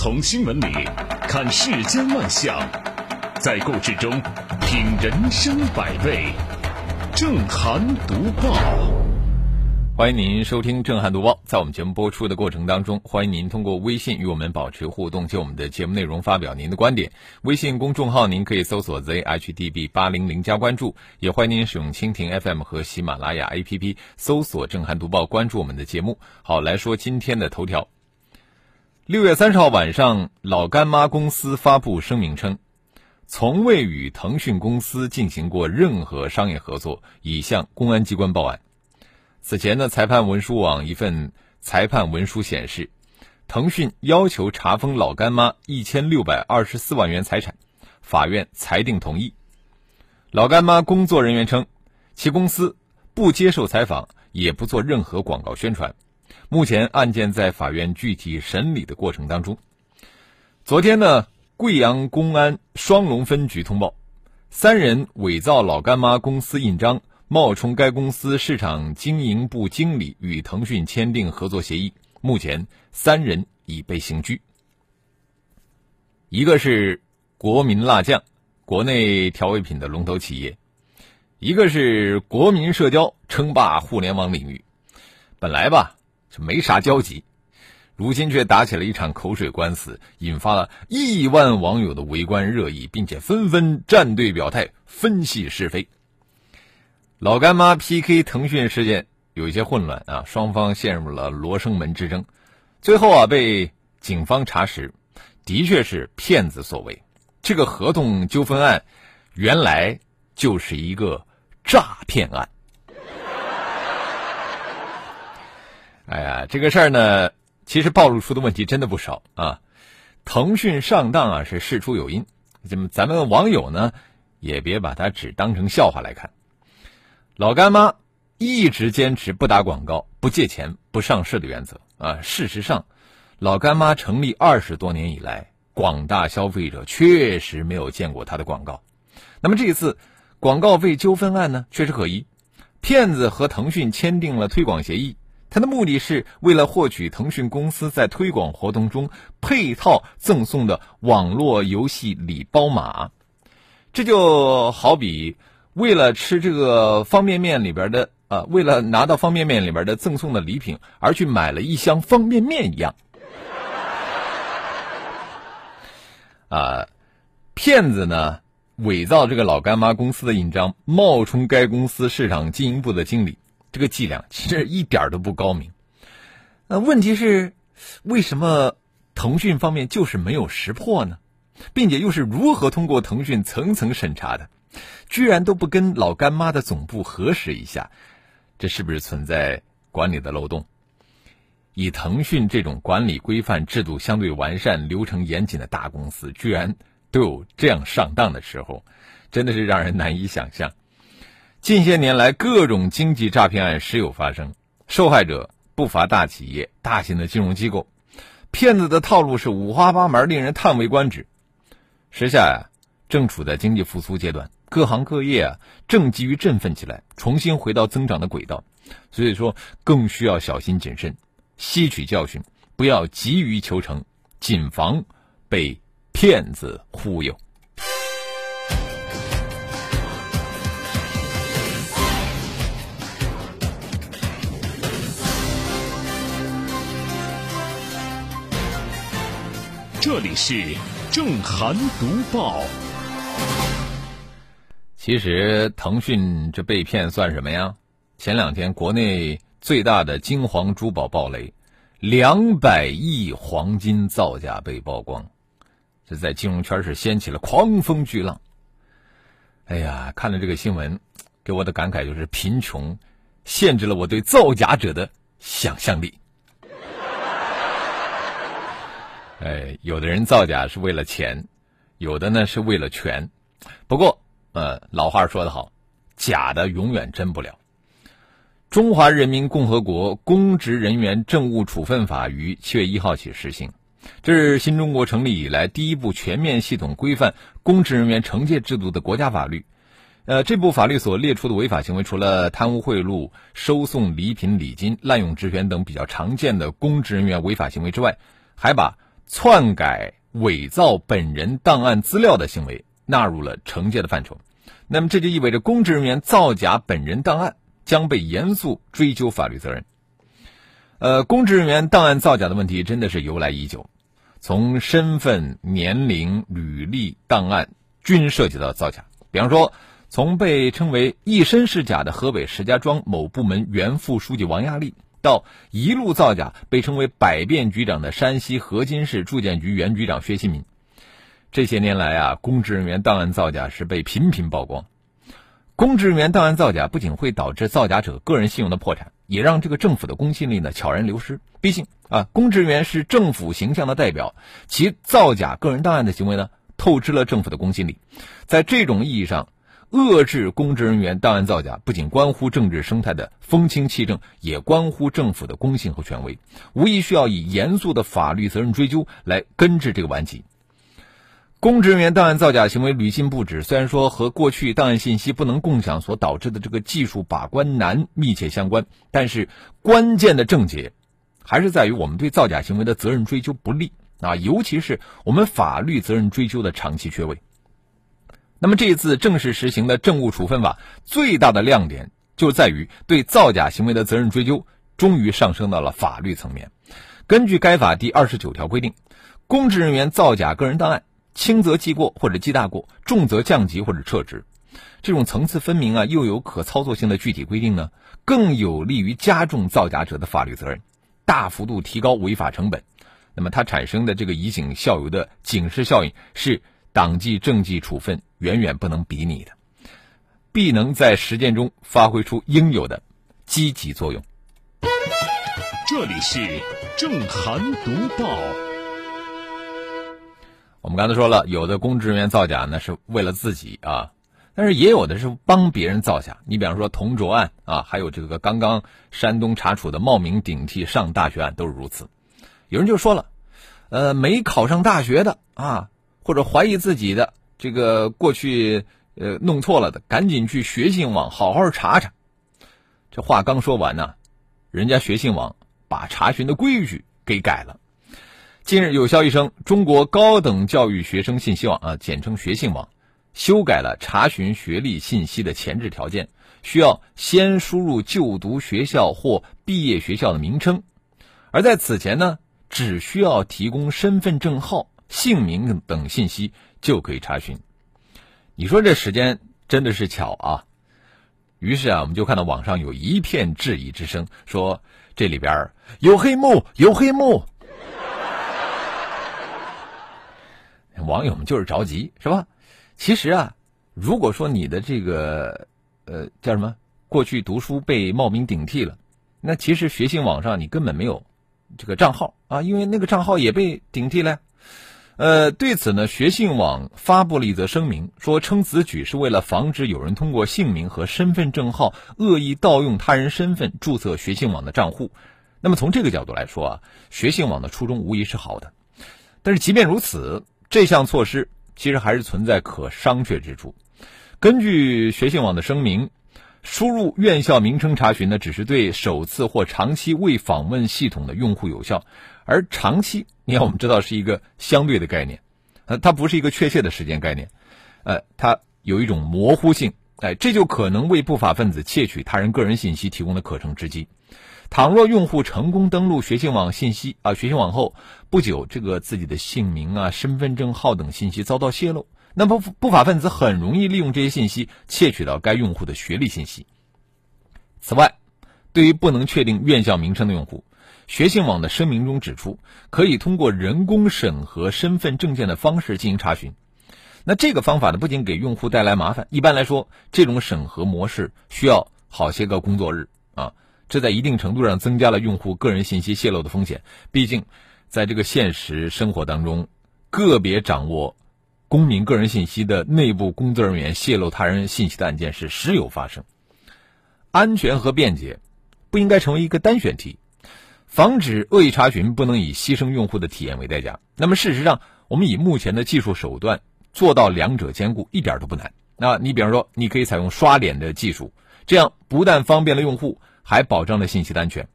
从新闻里看世间万象，在故事中品人生百味。正涵读报，欢迎您收听正涵读报。在我们节目播出的过程当中，欢迎您通过微信与我们保持互动，就我们的节目内容发表您的观点。微信公众号您可以搜索 zhdb 八零零加关注，也欢迎您使用蜻蜓 FM 和喜马拉雅 APP 搜索正涵读报，关注我们的节目。好，来说今天的头条。六月三十号晚上，老干妈公司发布声明称。从未与腾讯公司进行过任何商业合作，已向公安机关报案。此前呢，裁判文书网一份裁判文书显示，腾讯要求查封老干妈一千六百二十四万元财产，法院裁定同意。老干妈工作人员称，其公司不接受采访，也不做任何广告宣传。目前案件在法院具体审理的过程当中。昨天呢？贵阳公安双龙分局通报，三人伪造老干妈公司印章，冒充该公司市场经营部经理，与腾讯签订合作协议。目前，三人已被刑拘。一个是国民辣酱，国内调味品的龙头企业；一个是国民社交，称霸互联网领域。本来吧，就没啥交集。如今却打起了一场口水官司，引发了亿万网友的围观热议，并且纷纷站队表态，分析是非。老干妈 PK 腾讯事件有一些混乱啊，双方陷入了罗生门之争。最后啊，被警方查实，的确是骗子所为。这个合同纠纷案，原来就是一个诈骗案。哎呀，这个事儿呢。其实暴露出的问题真的不少啊！腾讯上当啊是事出有因，咱们咱们网友呢也别把它只当成笑话来看。老干妈一直坚持不打广告、不借钱、不上市的原则啊。事实上，老干妈成立二十多年以来，广大消费者确实没有见过它的广告。那么这一次广告费纠纷案呢，确实可疑，骗子和腾讯签订了推广协议。他的目的是为了获取腾讯公司在推广活动中配套赠送的网络游戏礼包码，这就好比为了吃这个方便面里边的啊，为了拿到方便面里边的赠送的礼品而去买了一箱方便面一样。啊，骗子呢伪造这个老干妈公司的印章，冒充该公司市场经营部的经理。这个伎俩其实一点都不高明，那问题是，为什么腾讯方面就是没有识破呢？并且又是如何通过腾讯层层审查的，居然都不跟老干妈的总部核实一下？这是不是存在管理的漏洞？以腾讯这种管理规范、制度相对完善、流程严谨的大公司，居然都有这样上当的时候，真的是让人难以想象。近些年来，各种经济诈骗案时有发生，受害者不乏大企业、大型的金融机构，骗子的套路是五花八门，令人叹为观止。时下呀，正处在经济复苏阶段，各行各业啊正急于振奋起来，重新回到增长的轨道，所以说更需要小心谨慎，吸取教训，不要急于求成，谨防被骗子忽悠。这里是正涵读报。其实腾讯这被骗算什么呀？前两天国内最大的金黄珠宝暴雷，两百亿黄金造假被曝光，这在金融圈是掀起了狂风巨浪。哎呀，看了这个新闻，给我的感慨就是贫穷限制了我对造假者的想象力。哎，有的人造假是为了钱，有的呢是为了权。不过，呃，老话说得好，假的永远真不了。中华人民共和国公职人员政务处分法于七月一号起实行，这是新中国成立以来第一部全面系统规范公职人员惩戒制度的国家法律。呃，这部法律所列出的违法行为，除了贪污贿赂、收送礼品礼金、滥用职权等比较常见的公职人员违法行为之外，还把篡改、伪造本人档案资料的行为纳入了惩戒的范畴。那么这就意味着公职人员造假本人档案将被严肃追究法律责任。呃，公职人员档案造假的问题真的是由来已久，从身份、年龄、履历、档案均涉及到造假。比方说，从被称为一身是假的河北石家庄某部门原副书记王亚丽，到一路造假被称为百变局长的山西河津市住建局原局长薛新民。这些年来啊，公职人员档案造假是被频频曝光。公职人员档案造假不仅会导致造假者个人信用的破产，也让这个政府的公信力呢悄然流失。毕竟啊，公职人员是政府形象的代表，其造假个人档案的行为呢，透支了政府的公信力。在这种意义上，遏制公职人员档案造假，不仅关乎政治生态的风清气正，也关乎政府的公信和权威，无疑需要以严肃的法律责任追究来根治这个顽疾。公职人员档案造假行为屡禁不止，虽然说和过去档案信息不能共享所导致的这个技术把关难密切相关，但是关键的症结还是在于我们对造假行为的责任追究不力啊，尤其是我们法律责任追究的长期缺位。那么这一次正式实行的政务处分法最大的亮点就在于对造假行为的责任追究终于上升到了法律层面。根据该法第二十九条规定，公职人员造假个人档案。轻则记过或者记大过，重则降级或者撤职，这种层次分明啊又有可操作性的具体规定呢，更有利于加重造假者的法律责任，大幅度提高违法成本。那么它产生的这个以儆效尤的警示效应，是党纪政纪处分远远不能比拟的，必能在实践中发挥出应有的积极作用。这里是正涵读报。我们刚才说了，有的公职人员造假呢是为了自己啊，但是也有的是帮别人造假。你比方说同卓案啊，还有这个刚刚山东查处的冒名顶替上大学案都是如此。有人就说了，呃，没考上大学的啊，或者怀疑自己的这个过去呃弄错了的，赶紧去学信网好好查查。这话刚说完呢，人家学信网把查询的规矩给改了。近日有消息称，中国高等教育学生信息网啊，简称学信网，修改了查询学历信息的前置条件，需要先输入就读学校或毕业学校的名称，而在此前呢，只需要提供身份证号、姓名等信息就可以查询。你说这时间真的是巧啊！于是啊，我们就看到网上有一片质疑之声，说这里边有黑幕，有黑幕。网友们就是着急，是吧？其实啊，如果说你的这个呃叫什么，过去读书被冒名顶替了，那其实学信网上你根本没有这个账号啊，因为那个账号也被顶替了。呃，对此呢，学信网发布了一则声明，说称此举是为了防止有人通过姓名和身份证号恶意盗用他人身份注册学信网的账户。那么从这个角度来说啊，学信网的初衷无疑是好的，但是即便如此。这项措施其实还是存在可商榷之处。根据学信网的声明，输入院校名称查询呢，只是对首次或长期未访问系统的用户有效。而长期，你看我们知道是一个相对的概念，呃，它不是一个确切的时间概念，呃，它有一种模糊性，哎，这就可能为不法分子窃取他人个人信息提供的可乘之机。倘若用户成功登录学信网信息啊，学信网后不久，这个自己的姓名啊、身份证号等信息遭到泄露，那么不法分子很容易利用这些信息窃取到该用户的学历信息。此外，对于不能确定院校名称的用户，学信网的声明中指出，可以通过人工审核身份证件的方式进行查询。那这个方法呢，不仅给用户带来麻烦，一般来说，这种审核模式需要好些个工作日啊。这在一定程度上增加了用户个人信息泄露的风险。毕竟，在这个现实生活当中，个别掌握公民个人信息的内部工作人员泄露他人信息的案件是时有发生。安全和便捷不应该成为一个单选题，防止恶意查询不能以牺牲用户的体验为代价。那么，事实上，我们以目前的技术手段做到两者兼顾，一点都不难。那你比方说，你可以采用刷脸的技术，这样不但方便了用户。还保障了信息的安全，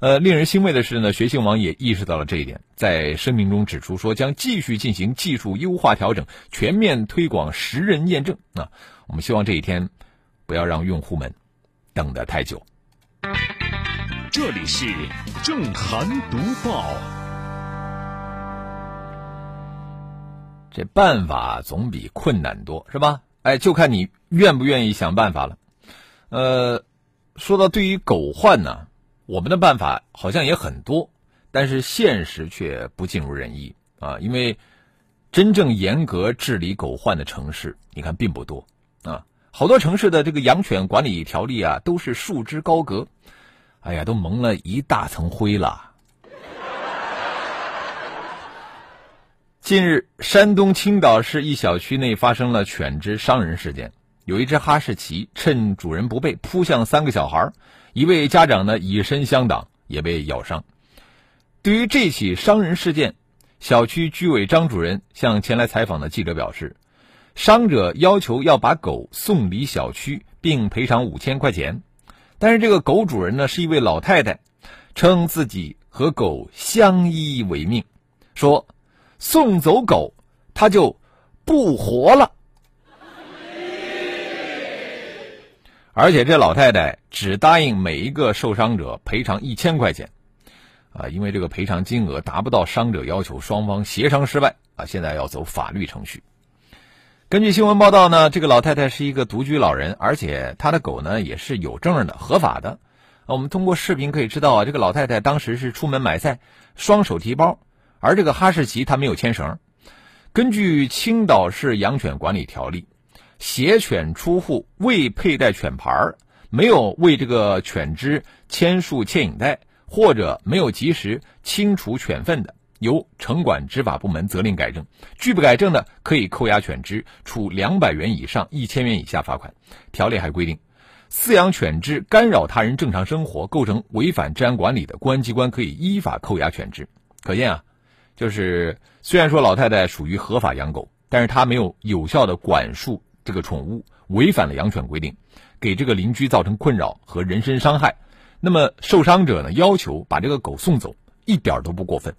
呃，令人欣慰的是呢，学信网也意识到了这一点，在声明中指出说，将继续进行技术优化调整，全面推广实人验证。啊，我们希望这一天不要让用户们等得太久。这里是正涵读报。这办法总比困难多，是吧？哎，就看你愿不愿意想办法了。呃，说到对于狗患呢。我们的办法好像也很多，但是现实却不尽如人意啊！因为真正严格治理狗患的城市，你看并不多啊。好多城市的这个养犬管理条例啊，都是束之高阁，哎呀，都蒙了一大层灰了。近日，山东青岛市一小区内发生了犬只伤人事件，有一只哈士奇趁主人不备，扑向三个小孩。一位家长呢以身相挡，也被咬伤。对于这起伤人事件，小区居委张主任向前来采访的记者表示，伤者要求要把狗送离小区，并赔偿五千块钱。但是这个狗主人呢是一位老太太，称自己和狗相依为命，说送走狗他就不活了。而且这老太太只答应每一个受伤者赔偿一千块钱，啊，因为这个赔偿金额达不到伤者要求，双方协商失败，啊，现在要走法律程序。根据新闻报道呢，这个老太太是一个独居老人，而且她的狗呢也是有证的、合法的。我们通过视频可以知道啊，这个老太太当时是出门买菜，双手提包，而这个哈士奇它没有牵绳。根据青岛市养犬管理条例。携犬出户未佩戴犬牌儿，没有为这个犬只牵束牵引带，或者没有及时清除犬粪的，由城管执法部门责令改正；拒不改正的，可以扣押犬只，处两百元以上一千元以下罚款。条例还规定，饲养犬只干扰他人正常生活，构成违反治安管理的，公安机关可以依法扣押犬只。可见啊，就是虽然说老太太属于合法养狗，但是她没有有效的管束。这个宠物违反了养犬规定，给这个邻居造成困扰和人身伤害，那么受伤者呢要求把这个狗送走，一点都不过分。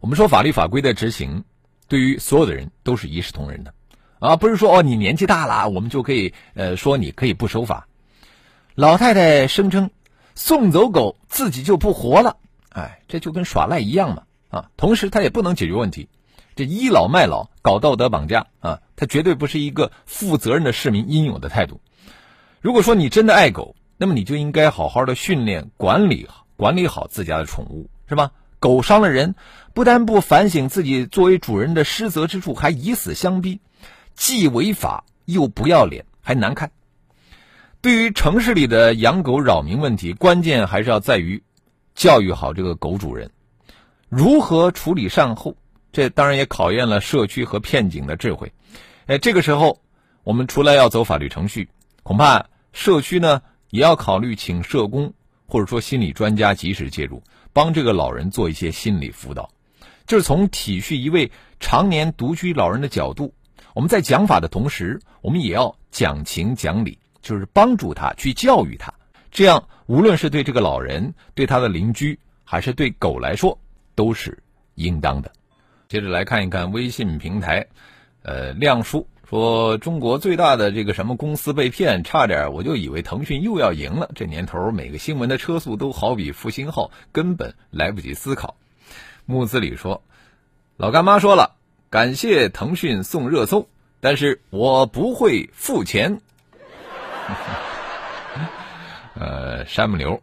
我们说法律法规的执行，对于所有的人都是一视同仁的，啊，不是说哦你年纪大了，我们就可以呃说你可以不守法。老太太声称送走狗自己就不活了，哎，这就跟耍赖一样嘛，啊，同时他也不能解决问题。这倚老卖老、搞道德绑架啊，他绝对不是一个负责任的市民应有的态度。如果说你真的爱狗，那么你就应该好好的训练、管理、管理好自家的宠物，是吧？狗伤了人，不但不反省自己作为主人的失责之处，还以死相逼，既违法又不要脸，还难看。对于城市里的养狗扰民问题，关键还是要在于教育好这个狗主人，如何处理善后。这当然也考验了社区和片警的智慧。哎，这个时候，我们除了要走法律程序，恐怕社区呢也要考虑请社工或者说心理专家及时介入，帮这个老人做一些心理辅导。就是从体恤一位常年独居老人的角度，我们在讲法的同时，我们也要讲情讲理，就是帮助他去教育他。这样，无论是对这个老人、对他的邻居，还是对狗来说，都是应当的。接着来看一看微信平台，呃，亮叔说中国最大的这个什么公司被骗，差点我就以为腾讯又要赢了。这年头每个新闻的车速都好比复兴号，根本来不及思考。木子李说，老干妈说了，感谢腾讯送热搜，但是我不会付钱。呃，山木牛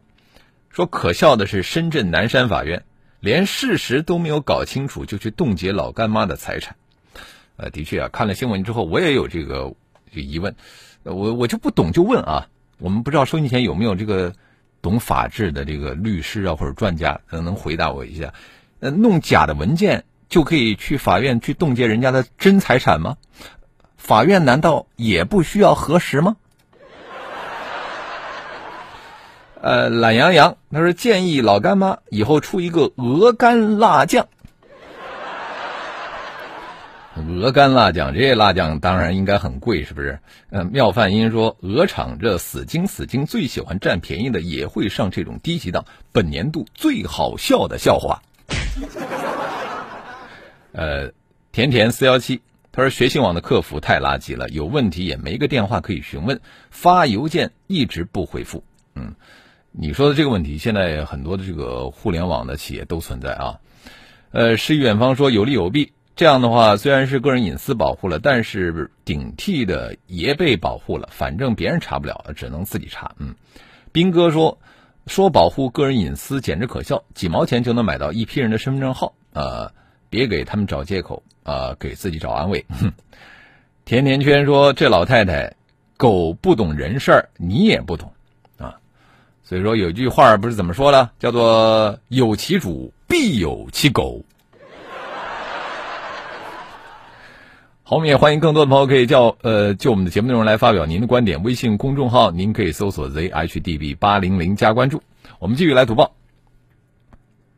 说，可笑的是深圳南山法院。连事实都没有搞清楚，就去冻结老干妈的财产，呃，的确啊，看了新闻之后，我也有这个疑问，我我就不懂就问啊，我们不知道收音前有没有这个懂法治的这个律师啊或者专家，能能回答我一下？呃，弄假的文件就可以去法院去冻结人家的真财产吗？法院难道也不需要核实吗？呃，懒羊羊他说建议老干妈以后出一个鹅肝辣酱。鹅肝辣酱，这些辣酱当然应该很贵，是不是？呃，妙范音说，鹅厂这死精死精最喜欢占便宜的，也会上这种低级档。本年度最好笑的笑话。呃，甜甜四幺七，他说学信网的客服太垃圾了，有问题也没个电话可以询问，发邮件一直不回复。嗯，你说的这个问题，现在很多的这个互联网的企业都存在啊。呃，诗远方说有利有弊。这样的话，虽然是个人隐私保护了，但是顶替的也被保护了。反正别人查不了，只能自己查。嗯，斌哥说说保护个人隐私简直可笑，几毛钱就能买到一批人的身份证号。呃，别给他们找借口，呃，给自己找安慰。哼甜甜圈说这老太太狗不懂人事儿，你也不懂啊。所以说有句话不是怎么说的，叫做有其主必有其狗。好，我们也欢迎更多的朋友可以叫呃就我们的节目内容来发表您的观点。微信公众号您可以搜索 zhdb 八零零加关注。我们继续来读报。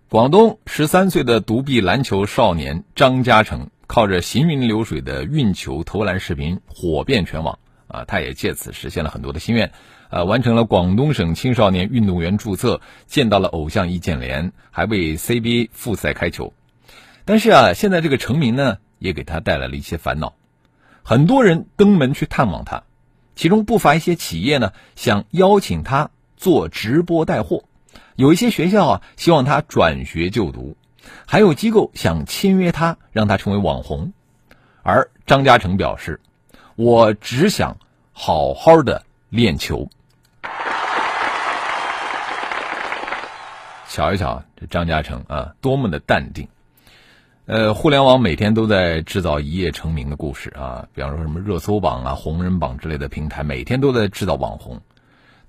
广东十三岁的独臂篮球少年张嘉诚，靠着行云流水的运球投篮视频火遍全网啊！他也借此实现了很多的心愿，呃，完成了广东省青少年运动员注册，见到了偶像易建联，还为 CBA 复赛开球。但是啊，现在这个成名呢？也给他带来了一些烦恼，很多人登门去探望他，其中不乏一些企业呢想邀请他做直播带货，有一些学校啊希望他转学就读，还有机构想签约他，让他成为网红。而张嘉诚表示：“我只想好好的练球。”瞧一瞧这张嘉诚啊，多么的淡定。呃，互联网每天都在制造一夜成名的故事啊，比方说什么热搜榜啊、红人榜之类的平台，每天都在制造网红。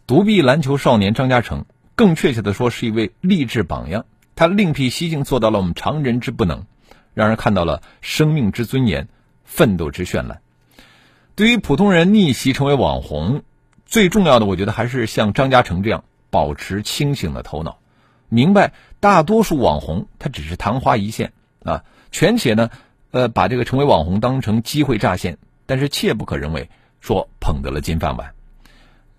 独臂篮球少年张嘉诚，更确切的说是一位励志榜样。他另辟蹊径，做到了我们常人之不能，让人看到了生命之尊严、奋斗之绚烂。对于普通人逆袭成为网红，最重要的，我觉得还是像张嘉诚这样保持清醒的头脑，明白大多数网红他只是昙花一现。啊，全且呢，呃，把这个成为网红当成机会乍现，但是切不可认为说捧得了金饭碗。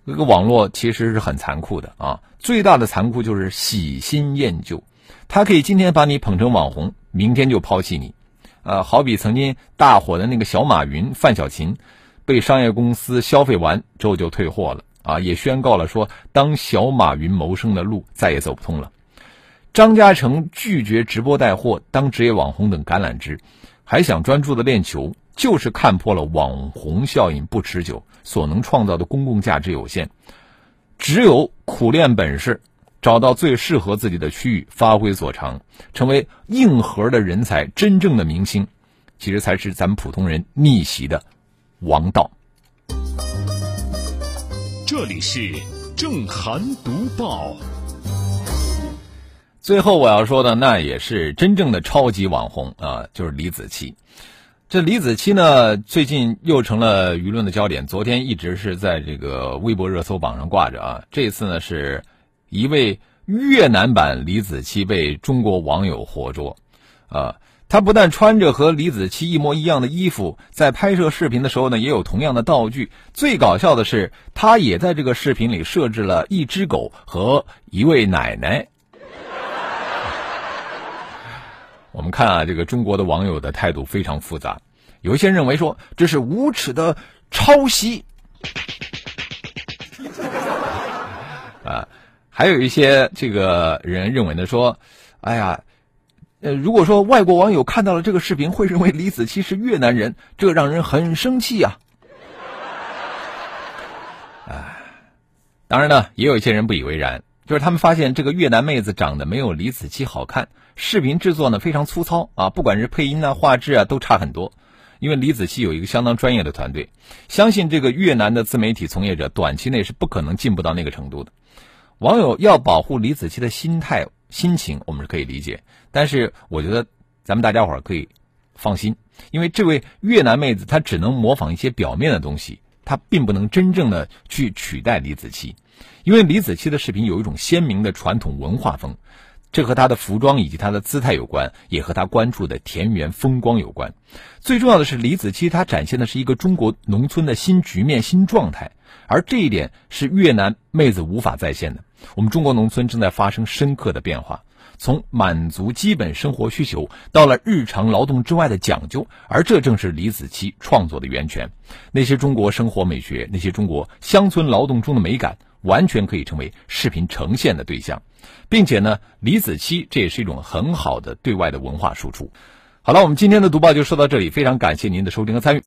这个网络其实是很残酷的啊，最大的残酷就是喜新厌旧，他可以今天把你捧成网红，明天就抛弃你。呃，好比曾经大火的那个小马云范小勤，被商业公司消费完之后就退货了啊，也宣告了说当小马云谋生的路再也走不通了。张嘉诚拒绝直播带货、当职业网红等橄榄枝，还想专注的练球，就是看破了网红效应不持久，所能创造的公共价值有限。只有苦练本事，找到最适合自己的区域，发挥所长，成为硬核的人才，真正的明星，其实才是咱们普通人逆袭的王道。这里是正涵读报。最后我要说的，那也是真正的超级网红啊，就是李子柒。这李子柒呢，最近又成了舆论的焦点。昨天一直是在这个微博热搜榜上挂着啊。这次呢，是一位越南版李子柒被中国网友活捉啊。他不但穿着和李子柒一模一样的衣服，在拍摄视频的时候呢，也有同样的道具。最搞笑的是，他也在这个视频里设置了一只狗和一位奶奶。我们看啊，这个中国的网友的态度非常复杂，有一些认为说这是无耻的抄袭，啊，还有一些这个人认为呢说，哎呀，呃，如果说外国网友看到了这个视频，会认为李子柒是越南人，这让人很生气呀。哎，当然呢，也有一些人不以为然。就是他们发现这个越南妹子长得没有李子柒好看，视频制作呢非常粗糙啊，不管是配音啊、画质啊都差很多。因为李子柒有一个相当专业的团队，相信这个越南的自媒体从业者短期内是不可能进步到那个程度的。网友要保护李子柒的心态心情，我们是可以理解，但是我觉得咱们大家伙儿可以放心，因为这位越南妹子她只能模仿一些表面的东西，她并不能真正的去取代李子柒。因为李子柒的视频有一种鲜明的传统文化风，这和他的服装以及他的姿态有关，也和他关注的田园风光有关。最重要的是，李子柒她展现的是一个中国农村的新局面、新状态，而这一点是越南妹子无法再现的。我们中国农村正在发生深刻的变化。从满足基本生活需求到了日常劳动之外的讲究，而这正是李子柒创作的源泉。那些中国生活美学，那些中国乡村劳动中的美感，完全可以成为视频呈现的对象，并且呢，李子柒这也是一种很好的对外的文化输出。好了，我们今天的读报就说到这里，非常感谢您的收听和参与。